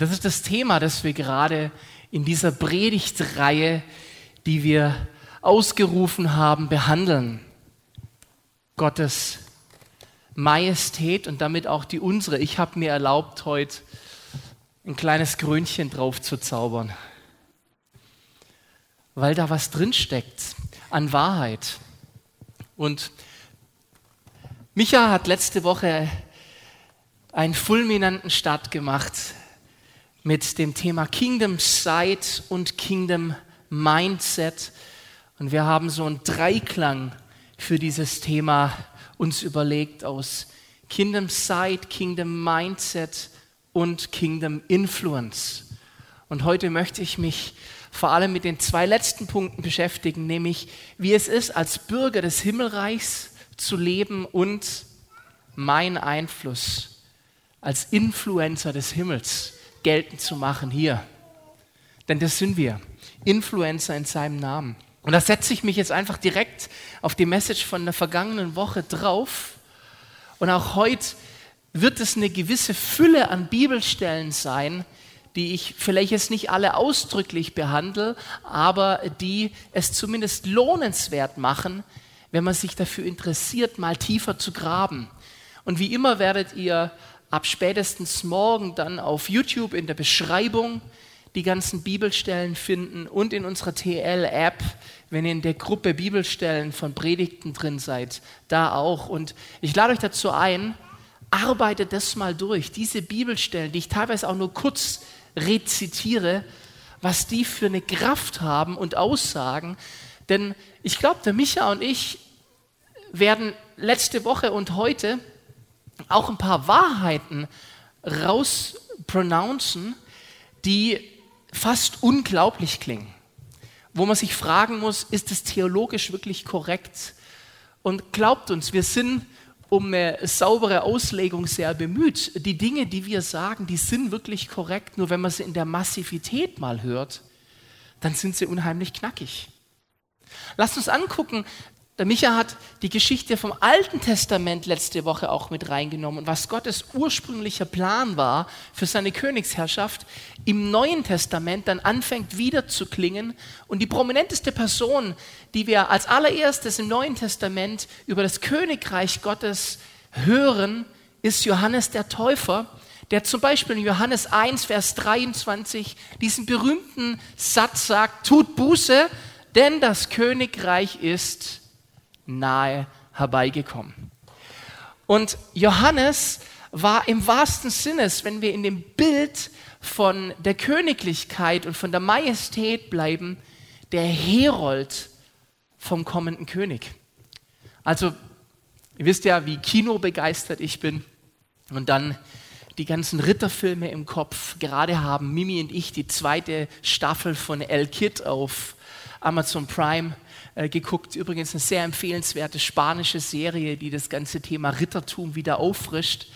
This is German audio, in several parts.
Das ist das Thema, das wir gerade in dieser Predigtreihe, die wir ausgerufen haben, behandeln. Gottes Majestät und damit auch die unsere. Ich habe mir erlaubt, heute ein kleines Krönchen drauf zu zaubern, weil da was drinsteckt an Wahrheit. Und Micha hat letzte Woche einen fulminanten Start gemacht mit dem Thema Kingdom Sight und Kingdom Mindset. Und wir haben so einen Dreiklang für dieses Thema uns überlegt aus Kingdom Sight, Kingdom Mindset und Kingdom Influence. Und heute möchte ich mich vor allem mit den zwei letzten Punkten beschäftigen, nämlich wie es ist, als Bürger des Himmelreichs zu leben und mein Einfluss als Influencer des Himmels geltend zu machen hier. Denn das sind wir, Influencer in seinem Namen. Und da setze ich mich jetzt einfach direkt auf die Message von der vergangenen Woche drauf. Und auch heute wird es eine gewisse Fülle an Bibelstellen sein, die ich vielleicht jetzt nicht alle ausdrücklich behandle, aber die es zumindest lohnenswert machen, wenn man sich dafür interessiert, mal tiefer zu graben. Und wie immer werdet ihr ab spätestens morgen dann auf YouTube in der Beschreibung die ganzen Bibelstellen finden und in unserer TL-App, wenn ihr in der Gruppe Bibelstellen von Predigten drin seid, da auch. Und ich lade euch dazu ein, arbeitet das mal durch. Diese Bibelstellen, die ich teilweise auch nur kurz rezitiere, was die für eine Kraft haben und Aussagen. Denn ich glaube, der Micha und ich werden letzte Woche und heute auch ein paar Wahrheiten rauspronouncen, die fast unglaublich klingen, wo man sich fragen muss, ist es theologisch wirklich korrekt? Und glaubt uns, wir sind um eine saubere Auslegung sehr bemüht. Die Dinge, die wir sagen, die sind wirklich korrekt, nur wenn man sie in der Massivität mal hört, dann sind sie unheimlich knackig. Lasst uns angucken, der Micha hat die Geschichte vom Alten Testament letzte Woche auch mit reingenommen was Gottes ursprünglicher Plan war für seine Königsherrschaft, im Neuen Testament dann anfängt wieder zu klingen. Und die prominenteste Person, die wir als allererstes im Neuen Testament über das Königreich Gottes hören, ist Johannes der Täufer, der zum Beispiel in Johannes 1, Vers 23 diesen berühmten Satz sagt, tut Buße, denn das Königreich ist nahe herbeigekommen. Und Johannes war im wahrsten Sinne, wenn wir in dem Bild von der Königlichkeit und von der Majestät bleiben, der Herold vom kommenden König. Also, ihr wisst ja, wie kinobegeistert ich bin. Und dann die ganzen Ritterfilme im Kopf. Gerade haben Mimi und ich die zweite Staffel von El Kid auf Amazon Prime äh, geguckt. Übrigens eine sehr empfehlenswerte spanische Serie, die das ganze Thema Rittertum wieder auffrischt.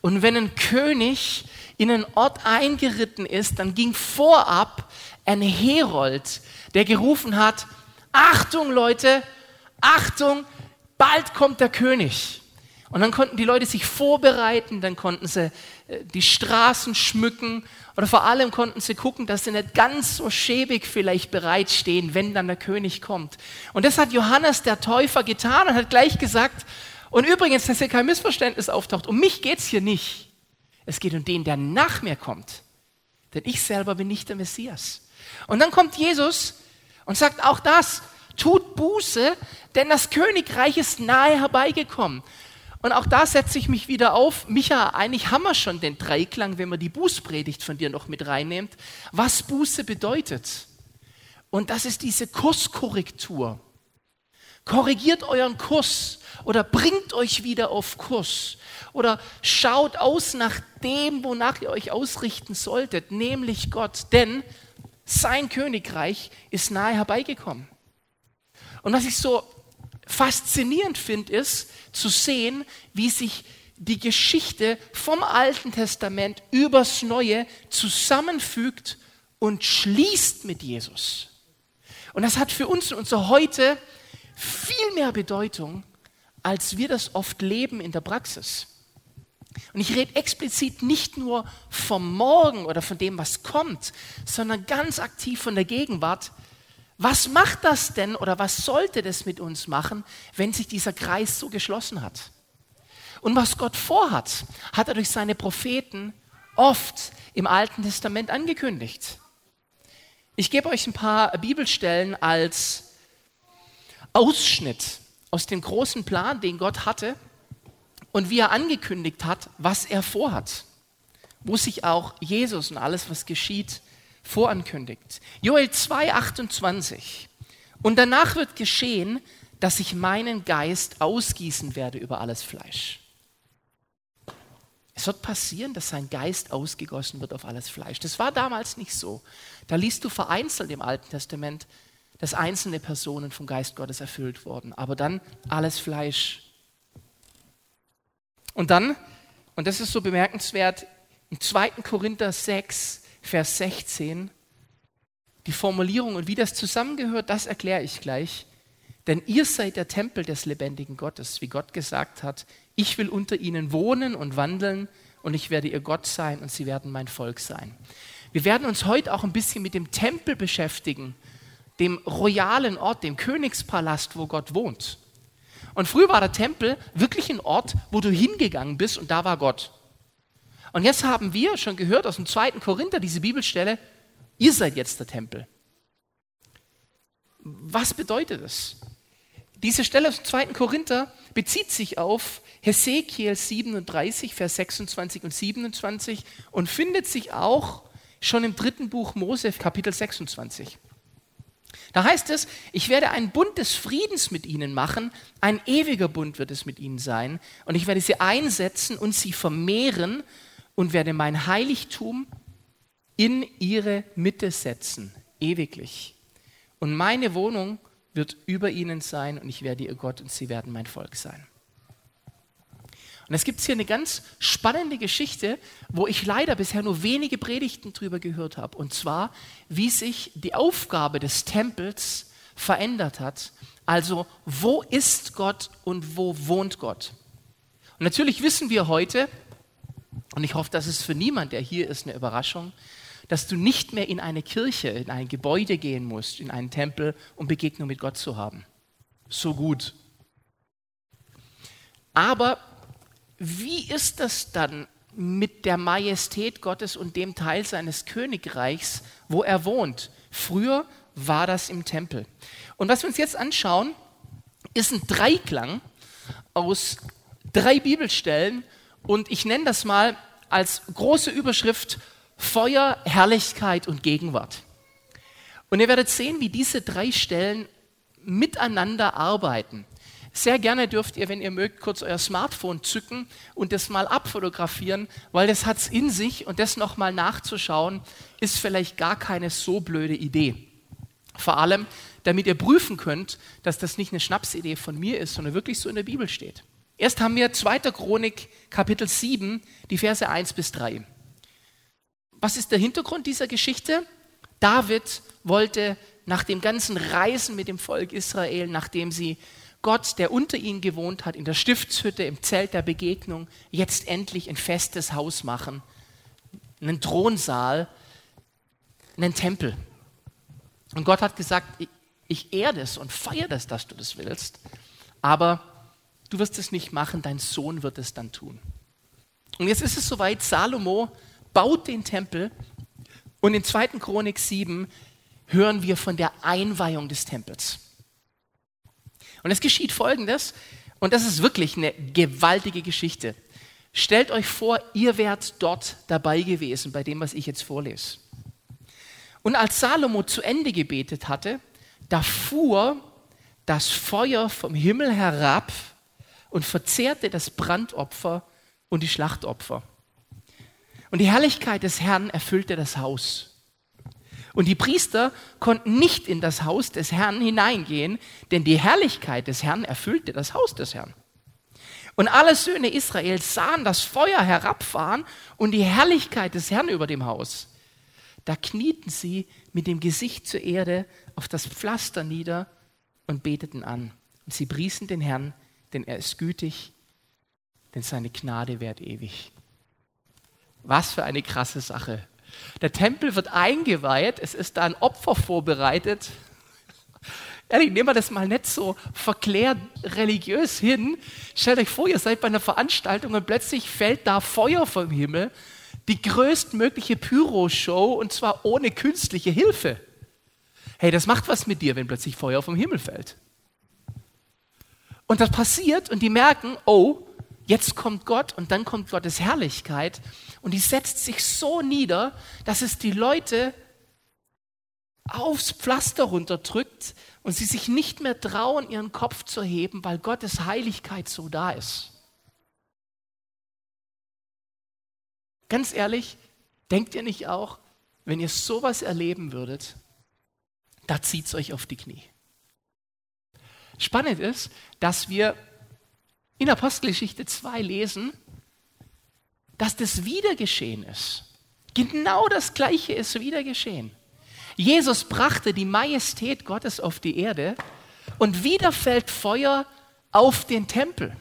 Und wenn ein König in einen Ort eingeritten ist, dann ging vorab ein Herold, der gerufen hat, Achtung Leute, Achtung, bald kommt der König. Und dann konnten die Leute sich vorbereiten, dann konnten sie die Straßen schmücken oder vor allem konnten sie gucken, dass sie nicht ganz so schäbig vielleicht bereitstehen, wenn dann der König kommt. Und das hat Johannes der Täufer getan und hat gleich gesagt, und übrigens, dass hier kein Missverständnis auftaucht, um mich geht es hier nicht. Es geht um den, der nach mir kommt. Denn ich selber bin nicht der Messias. Und dann kommt Jesus und sagt auch das, tut Buße, denn das Königreich ist nahe herbeigekommen. Und auch da setze ich mich wieder auf. Micha, eigentlich haben wir schon den Dreiklang, wenn man die Bußpredigt von dir noch mit reinnimmt, was Buße bedeutet. Und das ist diese Kurskorrektur. Korrigiert euren Kurs oder bringt euch wieder auf Kurs oder schaut aus nach dem, wonach ihr euch ausrichten solltet, nämlich Gott, denn sein Königreich ist nahe herbeigekommen. Und was ich so faszinierend finde, ist zu sehen, wie sich die Geschichte vom Alten Testament übers Neue zusammenfügt und schließt mit Jesus. Und das hat für uns und unser Heute viel mehr Bedeutung, als wir das oft leben in der Praxis. Und ich rede explizit nicht nur vom Morgen oder von dem, was kommt, sondern ganz aktiv von der Gegenwart. Was macht das denn oder was sollte das mit uns machen, wenn sich dieser Kreis so geschlossen hat? Und was Gott vorhat, hat er durch seine Propheten oft im Alten Testament angekündigt. Ich gebe euch ein paar Bibelstellen als Ausschnitt aus dem großen Plan, den Gott hatte und wie er angekündigt hat, was er vorhat, wo sich auch Jesus und alles, was geschieht, vorankündigt. Joel 2, 28. Und danach wird geschehen, dass ich meinen Geist ausgießen werde über alles Fleisch. Es wird passieren, dass sein Geist ausgegossen wird auf alles Fleisch. Das war damals nicht so. Da liest du vereinzelt im Alten Testament, dass einzelne Personen vom Geist Gottes erfüllt wurden. Aber dann alles Fleisch. Und dann, und das ist so bemerkenswert, im 2. Korinther 6, Vers 16, die Formulierung und wie das zusammengehört, das erkläre ich gleich. Denn ihr seid der Tempel des lebendigen Gottes, wie Gott gesagt hat, ich will unter ihnen wohnen und wandeln und ich werde ihr Gott sein und sie werden mein Volk sein. Wir werden uns heute auch ein bisschen mit dem Tempel beschäftigen, dem royalen Ort, dem Königspalast, wo Gott wohnt. Und früher war der Tempel wirklich ein Ort, wo du hingegangen bist und da war Gott. Und jetzt haben wir schon gehört aus dem zweiten Korinther diese Bibelstelle, ihr seid jetzt der Tempel. Was bedeutet das? Diese Stelle aus dem zweiten Korinther bezieht sich auf Hesekiel 37, Vers 26 und 27 und findet sich auch schon im dritten Buch Mose, Kapitel 26. Da heißt es, ich werde einen Bund des Friedens mit ihnen machen, ein ewiger Bund wird es mit ihnen sein, und ich werde sie einsetzen und sie vermehren und werde mein Heiligtum in ihre Mitte setzen, ewiglich. Und meine Wohnung wird über ihnen sein und ich werde ihr Gott und sie werden mein Volk sein. Und es gibt hier eine ganz spannende Geschichte, wo ich leider bisher nur wenige Predigten drüber gehört habe. Und zwar, wie sich die Aufgabe des Tempels verändert hat. Also, wo ist Gott und wo wohnt Gott? Und natürlich wissen wir heute, und ich hoffe, das ist für niemand, der hier ist, eine Überraschung, dass du nicht mehr in eine Kirche, in ein Gebäude gehen musst, in einen Tempel, um Begegnung mit Gott zu haben. So gut. Aber wie ist das dann mit der Majestät Gottes und dem Teil seines Königreichs, wo er wohnt? Früher war das im Tempel. Und was wir uns jetzt anschauen, ist ein Dreiklang aus drei Bibelstellen und ich nenne das mal als große Überschrift Feuer, Herrlichkeit und Gegenwart. Und ihr werdet sehen, wie diese drei Stellen miteinander arbeiten. Sehr gerne dürft ihr, wenn ihr mögt, kurz euer Smartphone zücken und das mal abfotografieren, weil das hat es in sich und das nochmal nachzuschauen, ist vielleicht gar keine so blöde Idee. Vor allem, damit ihr prüfen könnt, dass das nicht eine Schnapsidee von mir ist, sondern wirklich so in der Bibel steht. Erst haben wir 2. Chronik, Kapitel 7, die Verse 1 bis 3 was ist der Hintergrund dieser Geschichte? David wollte nach dem ganzen Reisen mit dem Volk Israel, nachdem sie Gott, der unter ihnen gewohnt hat, in der Stiftshütte, im Zelt der Begegnung, jetzt endlich ein festes Haus machen, einen Thronsaal, einen Tempel. Und Gott hat gesagt, ich, ich ehre das und feiere das, dass du das willst, aber du wirst es nicht machen, dein Sohn wird es dann tun. Und jetzt ist es soweit, Salomo baut den Tempel und in 2. Chronik 7 hören wir von der Einweihung des Tempels. Und es geschieht Folgendes, und das ist wirklich eine gewaltige Geschichte. Stellt euch vor, ihr wärt dort dabei gewesen bei dem, was ich jetzt vorlese. Und als Salomo zu Ende gebetet hatte, da fuhr das Feuer vom Himmel herab und verzehrte das Brandopfer und die Schlachtopfer. Und die Herrlichkeit des Herrn erfüllte das Haus. Und die Priester konnten nicht in das Haus des Herrn hineingehen, denn die Herrlichkeit des Herrn erfüllte das Haus des Herrn. Und alle Söhne Israels sahen das Feuer herabfahren und die Herrlichkeit des Herrn über dem Haus. Da knieten sie mit dem Gesicht zur Erde auf das Pflaster nieder und beteten an. Und sie priesen den Herrn, denn er ist gütig denn seine Gnade währt ewig. Was für eine krasse Sache. Der Tempel wird eingeweiht, es ist da ein Opfer vorbereitet. Ehrlich, nehmen wir das mal nicht so verklärt religiös hin. Stellt euch vor, ihr seid bei einer Veranstaltung und plötzlich fällt da Feuer vom Himmel. Die größtmögliche Pyro-Show und zwar ohne künstliche Hilfe. Hey, das macht was mit dir, wenn plötzlich Feuer vom Himmel fällt. Und das passiert und die merken, oh, jetzt kommt Gott und dann kommt Gottes Herrlichkeit und die setzt sich so nieder, dass es die Leute aufs Pflaster runterdrückt und sie sich nicht mehr trauen, ihren Kopf zu heben, weil Gottes Heiligkeit so da ist. Ganz ehrlich, denkt ihr nicht auch, wenn ihr sowas erleben würdet, da zieht es euch auf die Knie. Spannend ist, dass wir in Apostelgeschichte 2 lesen, dass das wieder geschehen ist. Genau das Gleiche ist wieder geschehen. Jesus brachte die Majestät Gottes auf die Erde und wieder fällt Feuer auf den Tempel.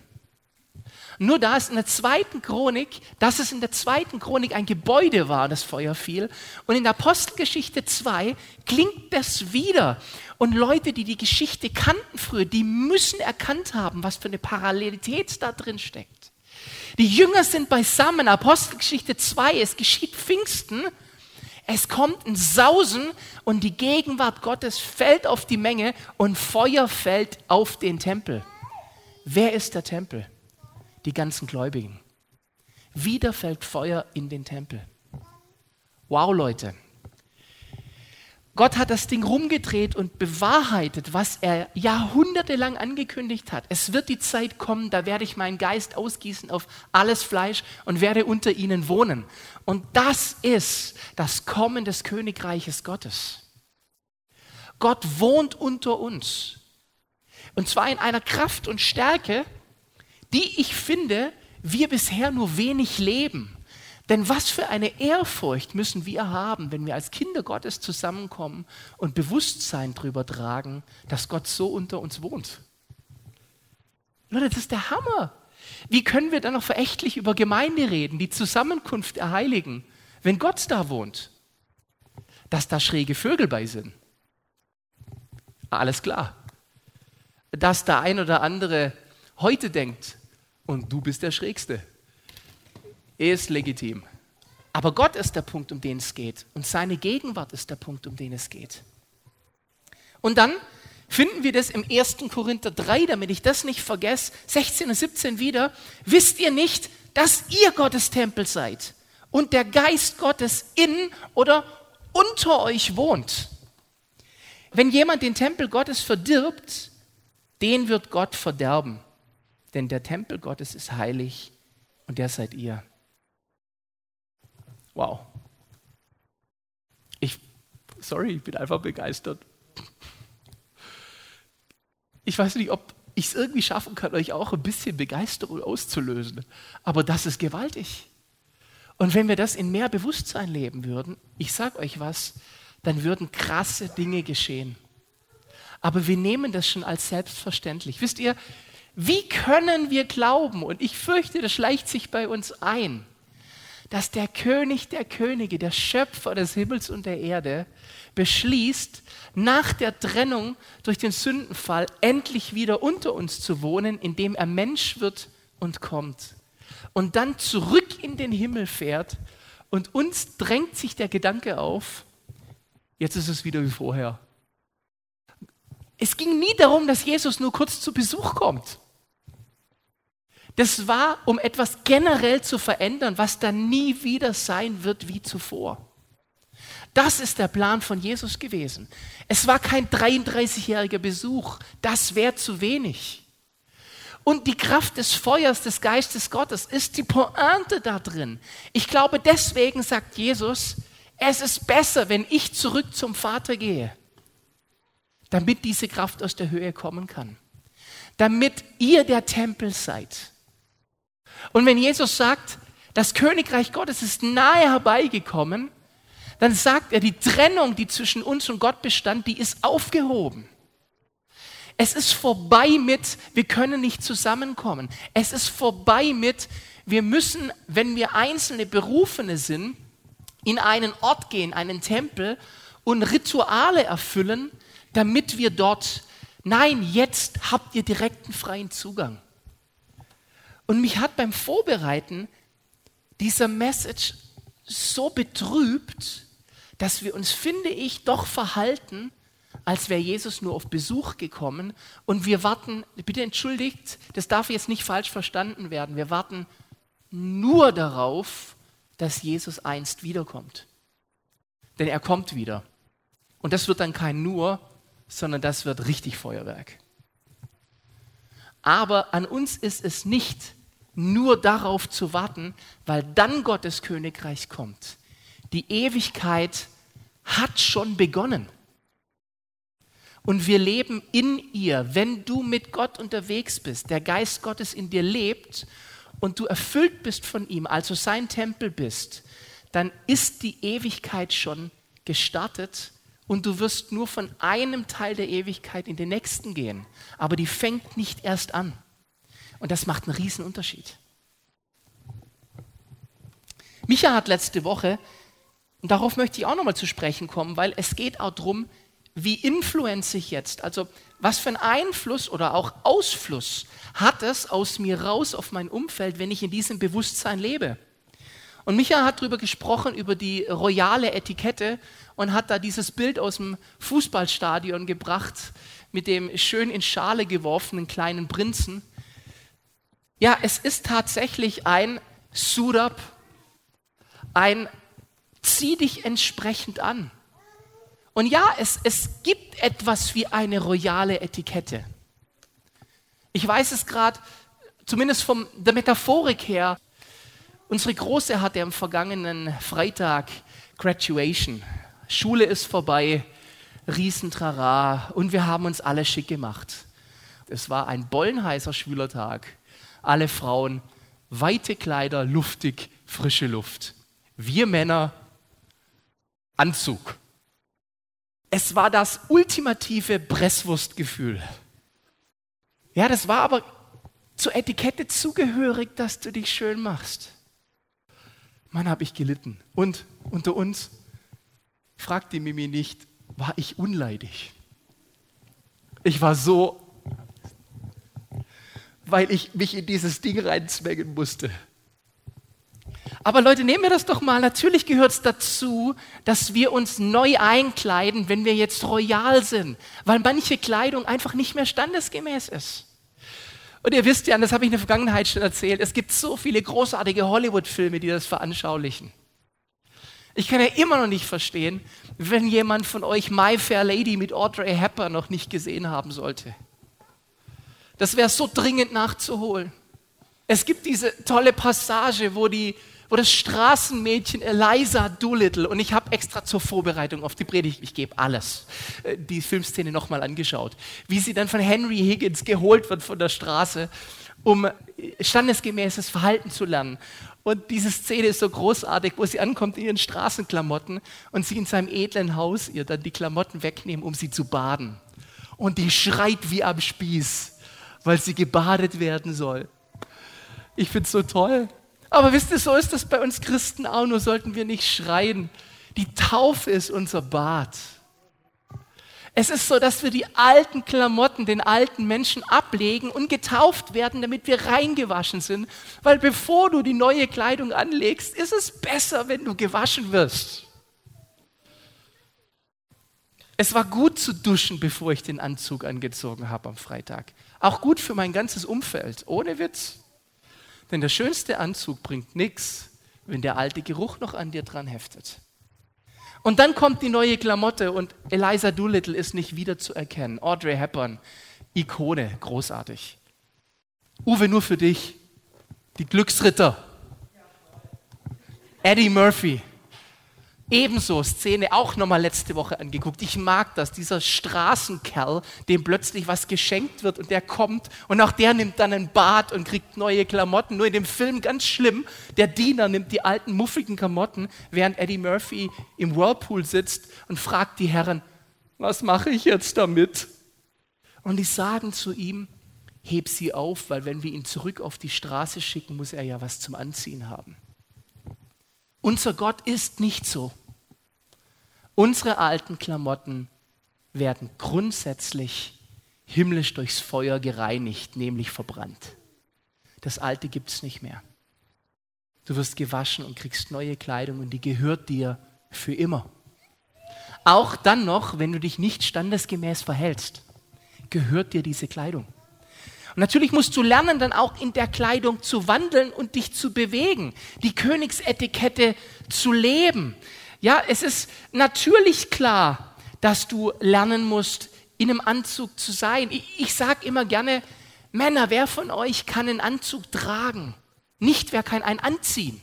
Nur da ist in der zweiten Chronik, dass es in der zweiten Chronik ein Gebäude war, das Feuer fiel. Und in der Apostelgeschichte 2 klingt das wieder. Und Leute, die die Geschichte kannten früher, die müssen erkannt haben, was für eine Parallelität da drin steckt. Die Jünger sind beisammen, Apostelgeschichte 2, es geschieht Pfingsten. Es kommt ein Sausen und die Gegenwart Gottes fällt auf die Menge und Feuer fällt auf den Tempel. Wer ist der Tempel? Die ganzen Gläubigen. Wieder fällt Feuer in den Tempel. Wow, Leute. Gott hat das Ding rumgedreht und bewahrheitet, was er jahrhundertelang angekündigt hat. Es wird die Zeit kommen, da werde ich meinen Geist ausgießen auf alles Fleisch und werde unter ihnen wohnen. Und das ist das Kommen des Königreiches Gottes. Gott wohnt unter uns. Und zwar in einer Kraft und Stärke, die ich finde, wir bisher nur wenig leben. Denn was für eine Ehrfurcht müssen wir haben, wenn wir als Kinder Gottes zusammenkommen und Bewusstsein darüber tragen, dass Gott so unter uns wohnt. Leute, das ist der Hammer. Wie können wir dann noch verächtlich über Gemeinde reden, die Zusammenkunft der Heiligen, wenn Gott da wohnt? Dass da schräge Vögel bei sind. Alles klar. Dass der ein oder andere heute denkt und du bist der Schrägste. Ist legitim. Aber Gott ist der Punkt, um den es geht. Und seine Gegenwart ist der Punkt, um den es geht. Und dann finden wir das im 1. Korinther 3, damit ich das nicht vergesse, 16 und 17 wieder. Wisst ihr nicht, dass ihr Gottes Tempel seid und der Geist Gottes in oder unter euch wohnt? Wenn jemand den Tempel Gottes verdirbt, den wird Gott verderben denn der Tempel Gottes ist heilig und der seid ihr. Wow. Ich, sorry, ich bin einfach begeistert. Ich weiß nicht, ob ich es irgendwie schaffen kann, euch auch ein bisschen Begeisterung auszulösen, aber das ist gewaltig. Und wenn wir das in mehr Bewusstsein leben würden, ich sage euch was, dann würden krasse Dinge geschehen. Aber wir nehmen das schon als selbstverständlich. Wisst ihr, wie können wir glauben, und ich fürchte, das schleicht sich bei uns ein, dass der König der Könige, der Schöpfer des Himmels und der Erde, beschließt, nach der Trennung durch den Sündenfall endlich wieder unter uns zu wohnen, indem er Mensch wird und kommt. Und dann zurück in den Himmel fährt und uns drängt sich der Gedanke auf, jetzt ist es wieder wie vorher. Es ging nie darum, dass Jesus nur kurz zu Besuch kommt. Das war, um etwas generell zu verändern, was dann nie wieder sein wird wie zuvor. Das ist der Plan von Jesus gewesen. Es war kein 33-jähriger Besuch, das wäre zu wenig. Und die Kraft des Feuers des Geistes Gottes ist die Pointe da drin. Ich glaube, deswegen sagt Jesus, es ist besser, wenn ich zurück zum Vater gehe, damit diese Kraft aus der Höhe kommen kann. Damit ihr der Tempel seid und wenn Jesus sagt, das Königreich Gottes ist nahe herbeigekommen, dann sagt er, die Trennung, die zwischen uns und Gott bestand, die ist aufgehoben. Es ist vorbei mit, wir können nicht zusammenkommen. Es ist vorbei mit, wir müssen, wenn wir einzelne Berufene sind, in einen Ort gehen, einen Tempel und Rituale erfüllen, damit wir dort, nein, jetzt habt ihr direkten freien Zugang. Und mich hat beim Vorbereiten dieser Message so betrübt, dass wir uns, finde ich, doch verhalten, als wäre Jesus nur auf Besuch gekommen und wir warten, bitte entschuldigt, das darf jetzt nicht falsch verstanden werden, wir warten nur darauf, dass Jesus einst wiederkommt. Denn er kommt wieder. Und das wird dann kein nur, sondern das wird richtig Feuerwerk. Aber an uns ist es nicht nur darauf zu warten, weil dann Gottes Königreich kommt. Die Ewigkeit hat schon begonnen. Und wir leben in ihr. Wenn du mit Gott unterwegs bist, der Geist Gottes in dir lebt und du erfüllt bist von ihm, also sein Tempel bist, dann ist die Ewigkeit schon gestartet und du wirst nur von einem Teil der Ewigkeit in den nächsten gehen. Aber die fängt nicht erst an. Und das macht einen riesen Unterschied. Micha hat letzte Woche, und darauf möchte ich auch nochmal zu sprechen kommen, weil es geht auch darum, wie influenze ich jetzt, also was für einen Einfluss oder auch Ausfluss hat es aus mir raus auf mein Umfeld, wenn ich in diesem Bewusstsein lebe. Und Micha hat darüber gesprochen, über die royale Etikette und hat da dieses Bild aus dem Fußballstadion gebracht mit dem schön in Schale geworfenen kleinen Prinzen. Ja, es ist tatsächlich ein Surab, ein zieh dich entsprechend an. Und ja, es, es gibt etwas wie eine royale Etikette. Ich weiß es gerade, zumindest von der Metaphorik her, unsere Große hatte am vergangenen Freitag Graduation. Schule ist vorbei, Riesentrara und wir haben uns alle schick gemacht. Es war ein bollenheißer Schülertag. Alle Frauen, weite Kleider, luftig, frische Luft. Wir Männer, Anzug. Es war das ultimative Presswurstgefühl. Ja, das war aber zur Etikette zugehörig, dass du dich schön machst. Mann, habe ich gelitten. Und unter uns, fragt die Mimi nicht, war ich unleidig. Ich war so, weil ich mich in dieses Ding reinzwängen musste. Aber Leute, nehmen wir das doch mal. Natürlich gehört es dazu, dass wir uns neu einkleiden, wenn wir jetzt royal sind, weil manche Kleidung einfach nicht mehr standesgemäß ist. Und ihr wisst ja, das habe ich in der Vergangenheit schon erzählt, es gibt so viele großartige Hollywood-Filme, die das veranschaulichen. Ich kann ja immer noch nicht verstehen, wenn jemand von euch My Fair Lady mit Audrey Hepburn noch nicht gesehen haben sollte. Das wäre so dringend nachzuholen. Es gibt diese tolle Passage, wo die wo das Straßenmädchen Eliza Doolittle, und ich habe extra zur Vorbereitung auf die Predigt, ich gebe alles, äh, die Filmszene nochmal angeschaut, wie sie dann von Henry Higgins geholt wird von der Straße, um standesgemäßes Verhalten zu lernen. Und diese Szene ist so großartig, wo sie ankommt in ihren Straßenklamotten und sie in seinem edlen Haus ihr dann die Klamotten wegnehmen, um sie zu baden. Und die schreit wie am Spieß, weil sie gebadet werden soll. Ich finde es so toll. Aber wisst ihr, so ist das bei uns Christen auch, nur sollten wir nicht schreien. Die Taufe ist unser Bad. Es ist so, dass wir die alten Klamotten, den alten Menschen ablegen und getauft werden, damit wir reingewaschen sind. Weil bevor du die neue Kleidung anlegst, ist es besser, wenn du gewaschen wirst. Es war gut zu duschen, bevor ich den Anzug angezogen habe am Freitag. Auch gut für mein ganzes Umfeld, ohne Witz. Denn der schönste Anzug bringt nichts, wenn der alte Geruch noch an dir dran heftet. Und dann kommt die neue Klamotte und Eliza Doolittle ist nicht wieder zu erkennen. Audrey Hepburn, Ikone, großartig. Uwe, nur für dich. Die Glücksritter. Eddie Murphy, Ebenso Szene auch nochmal letzte Woche angeguckt. Ich mag das, dieser Straßenkerl, dem plötzlich was geschenkt wird und der kommt und auch der nimmt dann ein Bad und kriegt neue Klamotten. Nur in dem Film ganz schlimm, der Diener nimmt die alten muffigen Klamotten, während Eddie Murphy im Whirlpool sitzt und fragt die Herren, was mache ich jetzt damit? Und die sagen zu ihm, heb sie auf, weil wenn wir ihn zurück auf die Straße schicken, muss er ja was zum Anziehen haben. Unser Gott ist nicht so. Unsere alten Klamotten werden grundsätzlich himmlisch durchs Feuer gereinigt, nämlich verbrannt. Das alte gibt es nicht mehr. Du wirst gewaschen und kriegst neue Kleidung und die gehört dir für immer. Auch dann noch, wenn du dich nicht standesgemäß verhältst, gehört dir diese Kleidung. Natürlich musst du lernen, dann auch in der Kleidung zu wandeln und dich zu bewegen, die Königsetikette zu leben. Ja, es ist natürlich klar, dass du lernen musst, in einem Anzug zu sein. Ich, ich sage immer gerne, Männer, wer von euch kann einen Anzug tragen? Nicht, wer kann einen anziehen.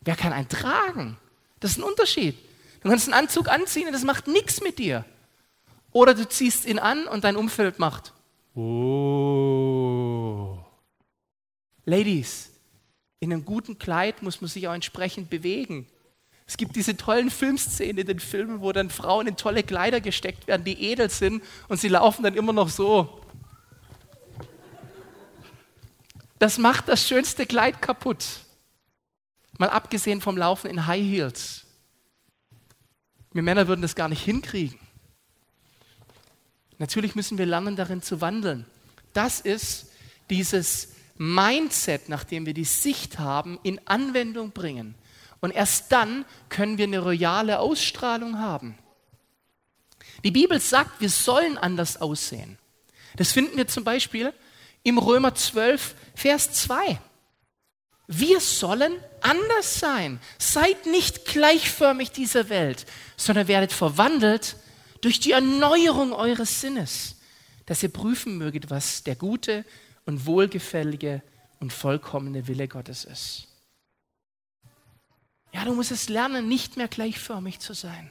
Wer kann einen tragen? Das ist ein Unterschied. Du kannst einen Anzug anziehen und das macht nichts mit dir. Oder du ziehst ihn an und dein Umfeld macht. Oh. Ladies, in einem guten Kleid muss man sich auch entsprechend bewegen. Es gibt diese tollen Filmszenen in den Filmen, wo dann Frauen in tolle Kleider gesteckt werden, die edel sind und sie laufen dann immer noch so. Das macht das schönste Kleid kaputt. Mal abgesehen vom Laufen in High Heels. Wir Männer würden das gar nicht hinkriegen. Natürlich müssen wir lernen, darin zu wandeln. Das ist dieses Mindset, nachdem wir die Sicht haben, in Anwendung bringen. Und erst dann können wir eine royale Ausstrahlung haben. Die Bibel sagt, wir sollen anders aussehen. Das finden wir zum Beispiel im Römer 12, Vers 2. Wir sollen anders sein. Seid nicht gleichförmig dieser Welt, sondern werdet verwandelt durch die Erneuerung eures Sinnes, dass ihr prüfen möget, was der gute und wohlgefällige und vollkommene Wille Gottes ist. Ja, du musst es lernen, nicht mehr gleichförmig zu sein.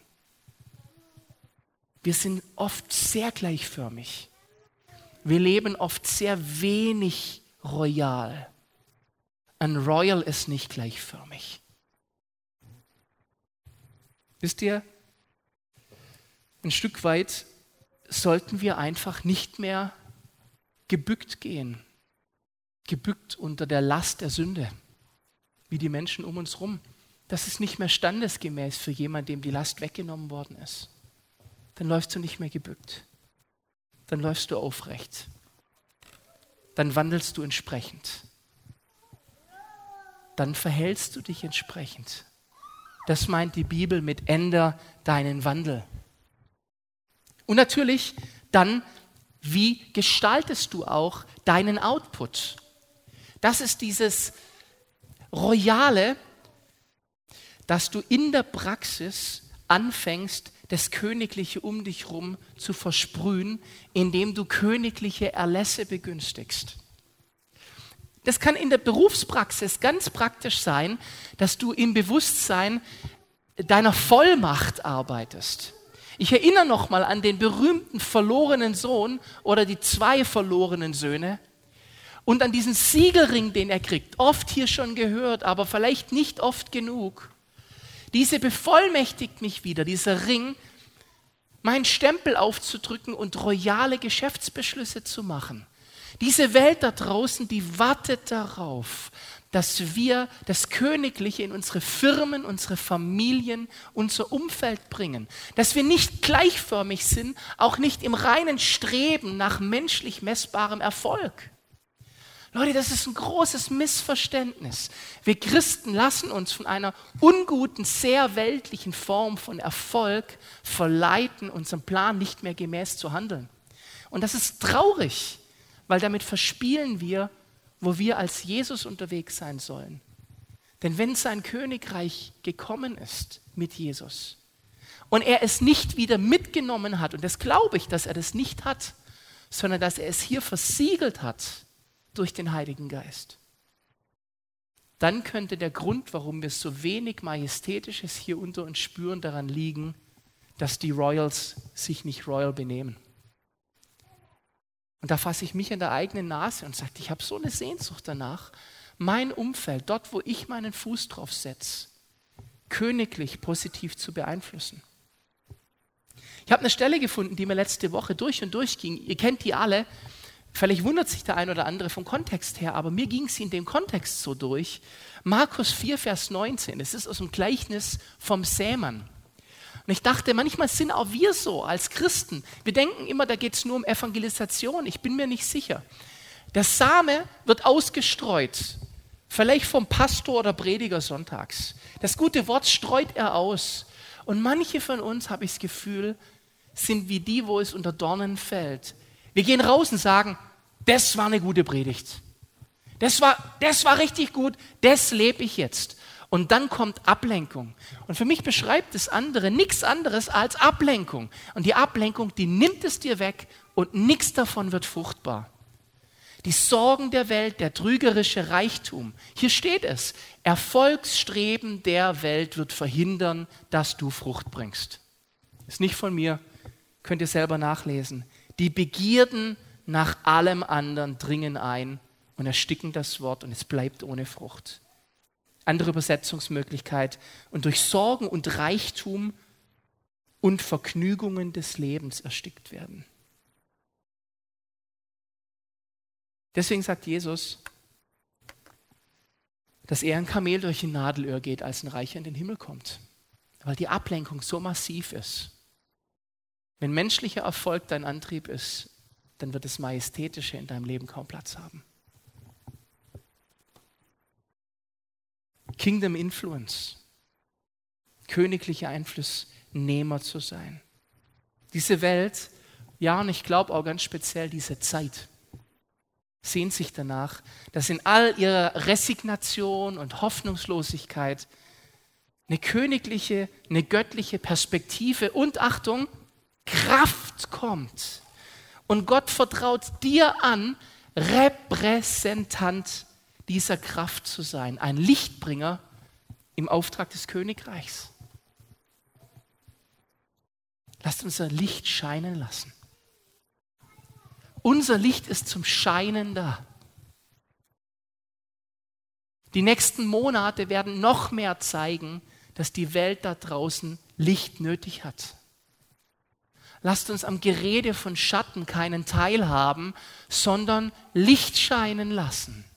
Wir sind oft sehr gleichförmig. Wir leben oft sehr wenig royal. Ein Royal ist nicht gleichförmig. Wisst ihr, ein Stück weit sollten wir einfach nicht mehr gebückt gehen, gebückt unter der Last der Sünde, wie die Menschen um uns herum das ist nicht mehr standesgemäß für jemanden, dem die Last weggenommen worden ist. Dann läufst du nicht mehr gebückt. Dann läufst du aufrecht. Dann wandelst du entsprechend. Dann verhältst du dich entsprechend. Das meint die Bibel mit änder deinen Wandel. Und natürlich dann, wie gestaltest du auch deinen Output? Das ist dieses Royale, dass du in der Praxis anfängst, das Königliche um dich herum zu versprühen, indem du königliche Erlässe begünstigst. Das kann in der Berufspraxis ganz praktisch sein, dass du im Bewusstsein deiner Vollmacht arbeitest. Ich erinnere nochmal an den berühmten verlorenen Sohn oder die zwei verlorenen Söhne und an diesen Siegelring, den er kriegt. Oft hier schon gehört, aber vielleicht nicht oft genug. Diese bevollmächtigt mich wieder, dieser Ring, meinen Stempel aufzudrücken und royale Geschäftsbeschlüsse zu machen. Diese Welt da draußen, die wartet darauf, dass wir das Königliche in unsere Firmen, unsere Familien, unser Umfeld bringen. Dass wir nicht gleichförmig sind, auch nicht im reinen Streben nach menschlich messbarem Erfolg. Leute, das ist ein großes Missverständnis. Wir Christen lassen uns von einer unguten, sehr weltlichen Form von Erfolg verleiten, unserem Plan nicht mehr gemäß zu handeln. Und das ist traurig, weil damit verspielen wir, wo wir als Jesus unterwegs sein sollen. Denn wenn sein Königreich gekommen ist mit Jesus und er es nicht wieder mitgenommen hat, und das glaube ich, dass er das nicht hat, sondern dass er es hier versiegelt hat, durch den Heiligen Geist. Dann könnte der Grund, warum wir so wenig Majestätisches hier unter uns spüren, daran liegen, dass die Royals sich nicht royal benehmen. Und da fasse ich mich an der eigenen Nase und sage, ich habe so eine Sehnsucht danach, mein Umfeld, dort wo ich meinen Fuß drauf setze, königlich positiv zu beeinflussen. Ich habe eine Stelle gefunden, die mir letzte Woche durch und durch ging. Ihr kennt die alle. Vielleicht wundert sich der ein oder andere vom Kontext her, aber mir ging sie in dem Kontext so durch. Markus 4, Vers 19. Es ist aus dem Gleichnis vom Sämann. Und ich dachte, manchmal sind auch wir so als Christen. Wir denken immer, da geht es nur um Evangelisation. Ich bin mir nicht sicher. Der Same wird ausgestreut, vielleicht vom Pastor oder Prediger sonntags. Das gute Wort streut er aus. Und manche von uns, habe ich das Gefühl, sind wie die, wo es unter Dornen fällt. Wir gehen raus und sagen, das war eine gute Predigt. Das war, das war richtig gut, das lebe ich jetzt. Und dann kommt Ablenkung. Und für mich beschreibt das andere nichts anderes als Ablenkung. Und die Ablenkung, die nimmt es dir weg und nichts davon wird fruchtbar. Die Sorgen der Welt, der trügerische Reichtum. Hier steht es. Erfolgsstreben der Welt wird verhindern, dass du Frucht bringst. Ist nicht von mir, könnt ihr selber nachlesen. Die Begierden nach allem anderen dringen ein und ersticken das Wort und es bleibt ohne Frucht. Andere Übersetzungsmöglichkeit. Und durch Sorgen und Reichtum und Vergnügungen des Lebens erstickt werden. Deswegen sagt Jesus, dass er ein Kamel durch ein Nadelöhr geht, als ein Reicher in den Himmel kommt. Weil die Ablenkung so massiv ist. Wenn menschlicher Erfolg dein Antrieb ist, dann wird das Majestätische in deinem Leben kaum Platz haben. Kingdom Influence, königliche Einflussnehmer zu sein. Diese Welt, ja, und ich glaube auch ganz speziell diese Zeit, sehnt sich danach, dass in all ihrer Resignation und Hoffnungslosigkeit eine königliche, eine göttliche Perspektive und Achtung, Kraft kommt. Und Gott vertraut dir an, Repräsentant dieser Kraft zu sein, ein Lichtbringer im Auftrag des Königreichs. Lasst unser Licht scheinen lassen. Unser Licht ist zum Scheinen da. Die nächsten Monate werden noch mehr zeigen, dass die Welt da draußen Licht nötig hat. Lasst uns am Gerede von Schatten keinen Teil haben, sondern Licht scheinen lassen.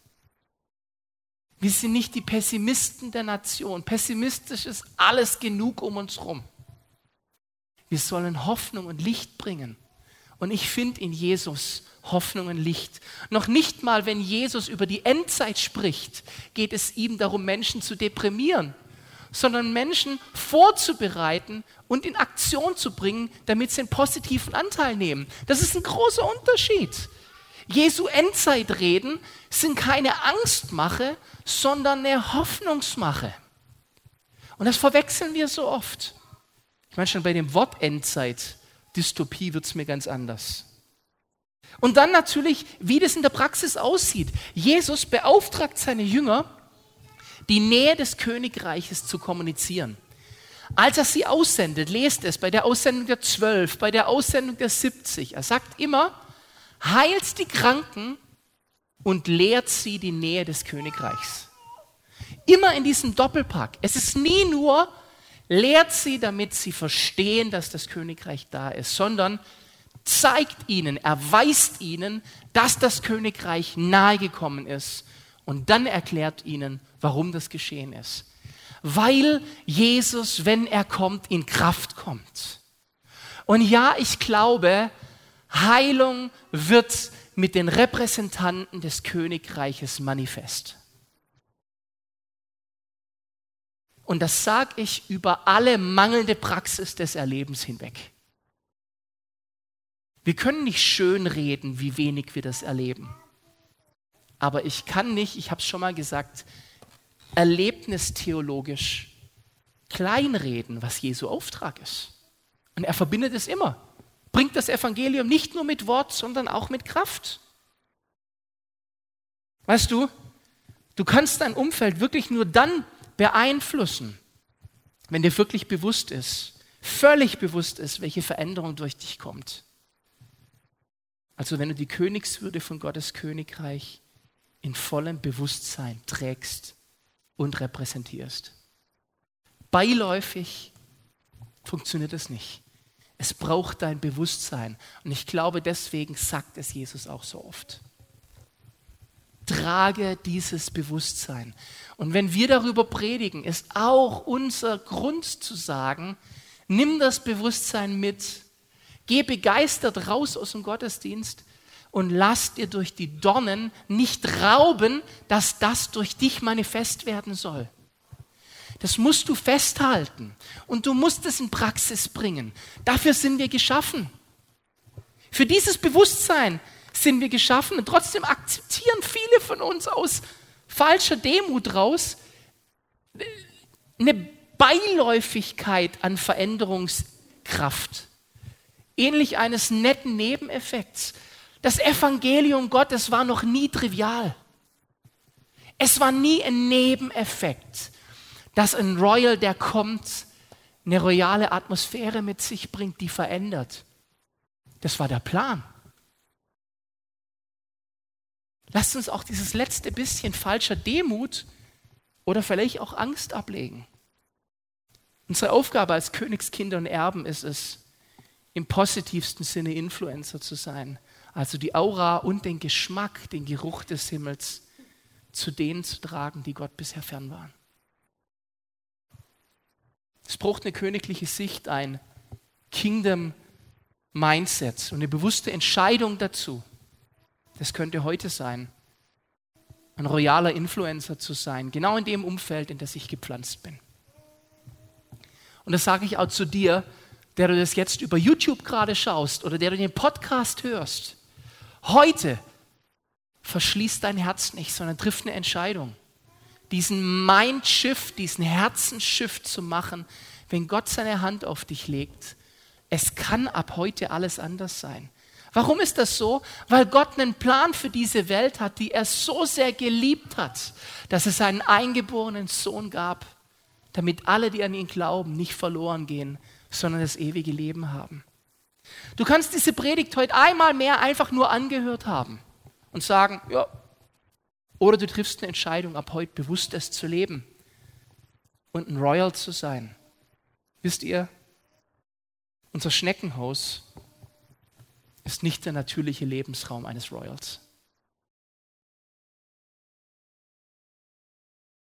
Wir sind nicht die Pessimisten der Nation. Pessimistisch ist alles genug um uns herum. Wir sollen Hoffnung und Licht bringen. Und ich finde in Jesus Hoffnung und Licht. Noch nicht mal, wenn Jesus über die Endzeit spricht, geht es ihm darum, Menschen zu deprimieren, sondern Menschen vorzubereiten und in Aktion zu bringen, damit sie einen positiven Anteil nehmen. Das ist ein großer Unterschied. Jesu Endzeitreden sind keine Angstmache, sondern eine Hoffnungsmache. Und das verwechseln wir so oft. Ich meine, schon bei dem Wort Endzeit Dystopie wird es mir ganz anders. Und dann natürlich, wie das in der Praxis aussieht. Jesus beauftragt seine Jünger, die Nähe des Königreiches zu kommunizieren. Als er sie aussendet, lest es bei der Aussendung der Zwölf, bei der Aussendung der 70. Er sagt immer, heilt die Kranken und lehrt sie die Nähe des Königreichs. Immer in diesem Doppelpack. Es ist nie nur, lehrt sie, damit sie verstehen, dass das Königreich da ist, sondern zeigt ihnen, erweist ihnen, dass das Königreich nahegekommen ist und dann erklärt ihnen, warum das geschehen ist. Weil Jesus, wenn er kommt, in Kraft kommt. Und ja, ich glaube, Heilung wird mit den Repräsentanten des Königreiches manifest. Und das sage ich über alle mangelnde Praxis des Erlebens hinweg. Wir können nicht schön reden, wie wenig wir das erleben. Aber ich kann nicht, ich habe es schon mal gesagt, erlebnistheologisch kleinreden, was Jesu Auftrag ist. Und er verbindet es immer. Bringt das Evangelium nicht nur mit Wort, sondern auch mit Kraft. Weißt du, du kannst dein Umfeld wirklich nur dann beeinflussen, wenn dir wirklich bewusst ist, völlig bewusst ist, welche Veränderung durch dich kommt. Also wenn du die Königswürde von Gottes Königreich in vollem Bewusstsein trägst und repräsentierst. Beiläufig funktioniert es nicht. Es braucht dein Bewusstsein. Und ich glaube, deswegen sagt es Jesus auch so oft. Trage dieses Bewusstsein. Und wenn wir darüber predigen, ist auch unser Grund zu sagen, nimm das Bewusstsein mit, geh begeistert raus aus dem Gottesdienst und lass dir durch die Dornen nicht rauben, dass das durch dich manifest werden soll. Das musst du festhalten und du musst es in Praxis bringen. Dafür sind wir geschaffen. Für dieses Bewusstsein sind wir geschaffen und trotzdem akzeptieren viele von uns aus falscher Demut raus eine Beiläufigkeit an Veränderungskraft. Ähnlich eines netten Nebeneffekts. Das Evangelium Gottes war noch nie trivial. Es war nie ein Nebeneffekt, dass ein Royal, der kommt, eine royale Atmosphäre mit sich bringt, die verändert. Das war der Plan. Lasst uns auch dieses letzte bisschen falscher Demut oder vielleicht auch Angst ablegen. Unsere Aufgabe als Königskinder und Erben ist es, im positivsten Sinne Influencer zu sein, also die Aura und den Geschmack, den Geruch des Himmels zu denen zu tragen, die Gott bisher fern waren. Es braucht eine königliche Sicht, ein Kingdom Mindset und eine bewusste Entscheidung dazu. Das könnte heute sein, ein royaler Influencer zu sein, genau in dem Umfeld, in das ich gepflanzt bin. Und das sage ich auch zu dir, der du das jetzt über YouTube gerade schaust oder der du den Podcast hörst. Heute verschließ dein Herz nicht, sondern triff eine Entscheidung. Diesen Mindshift, diesen Herzensshift zu machen, wenn Gott seine Hand auf dich legt. Es kann ab heute alles anders sein. Warum ist das so? Weil Gott einen Plan für diese Welt hat, die er so sehr geliebt hat, dass es einen eingeborenen Sohn gab, damit alle, die an ihn glauben, nicht verloren gehen, sondern das ewige Leben haben. Du kannst diese Predigt heute einmal mehr einfach nur angehört haben und sagen, ja, oder du triffst eine Entscheidung, ab heute bewusst es zu leben und ein Royal zu sein. Wisst ihr, unser Schneckenhaus ist nicht der natürliche Lebensraum eines Royals.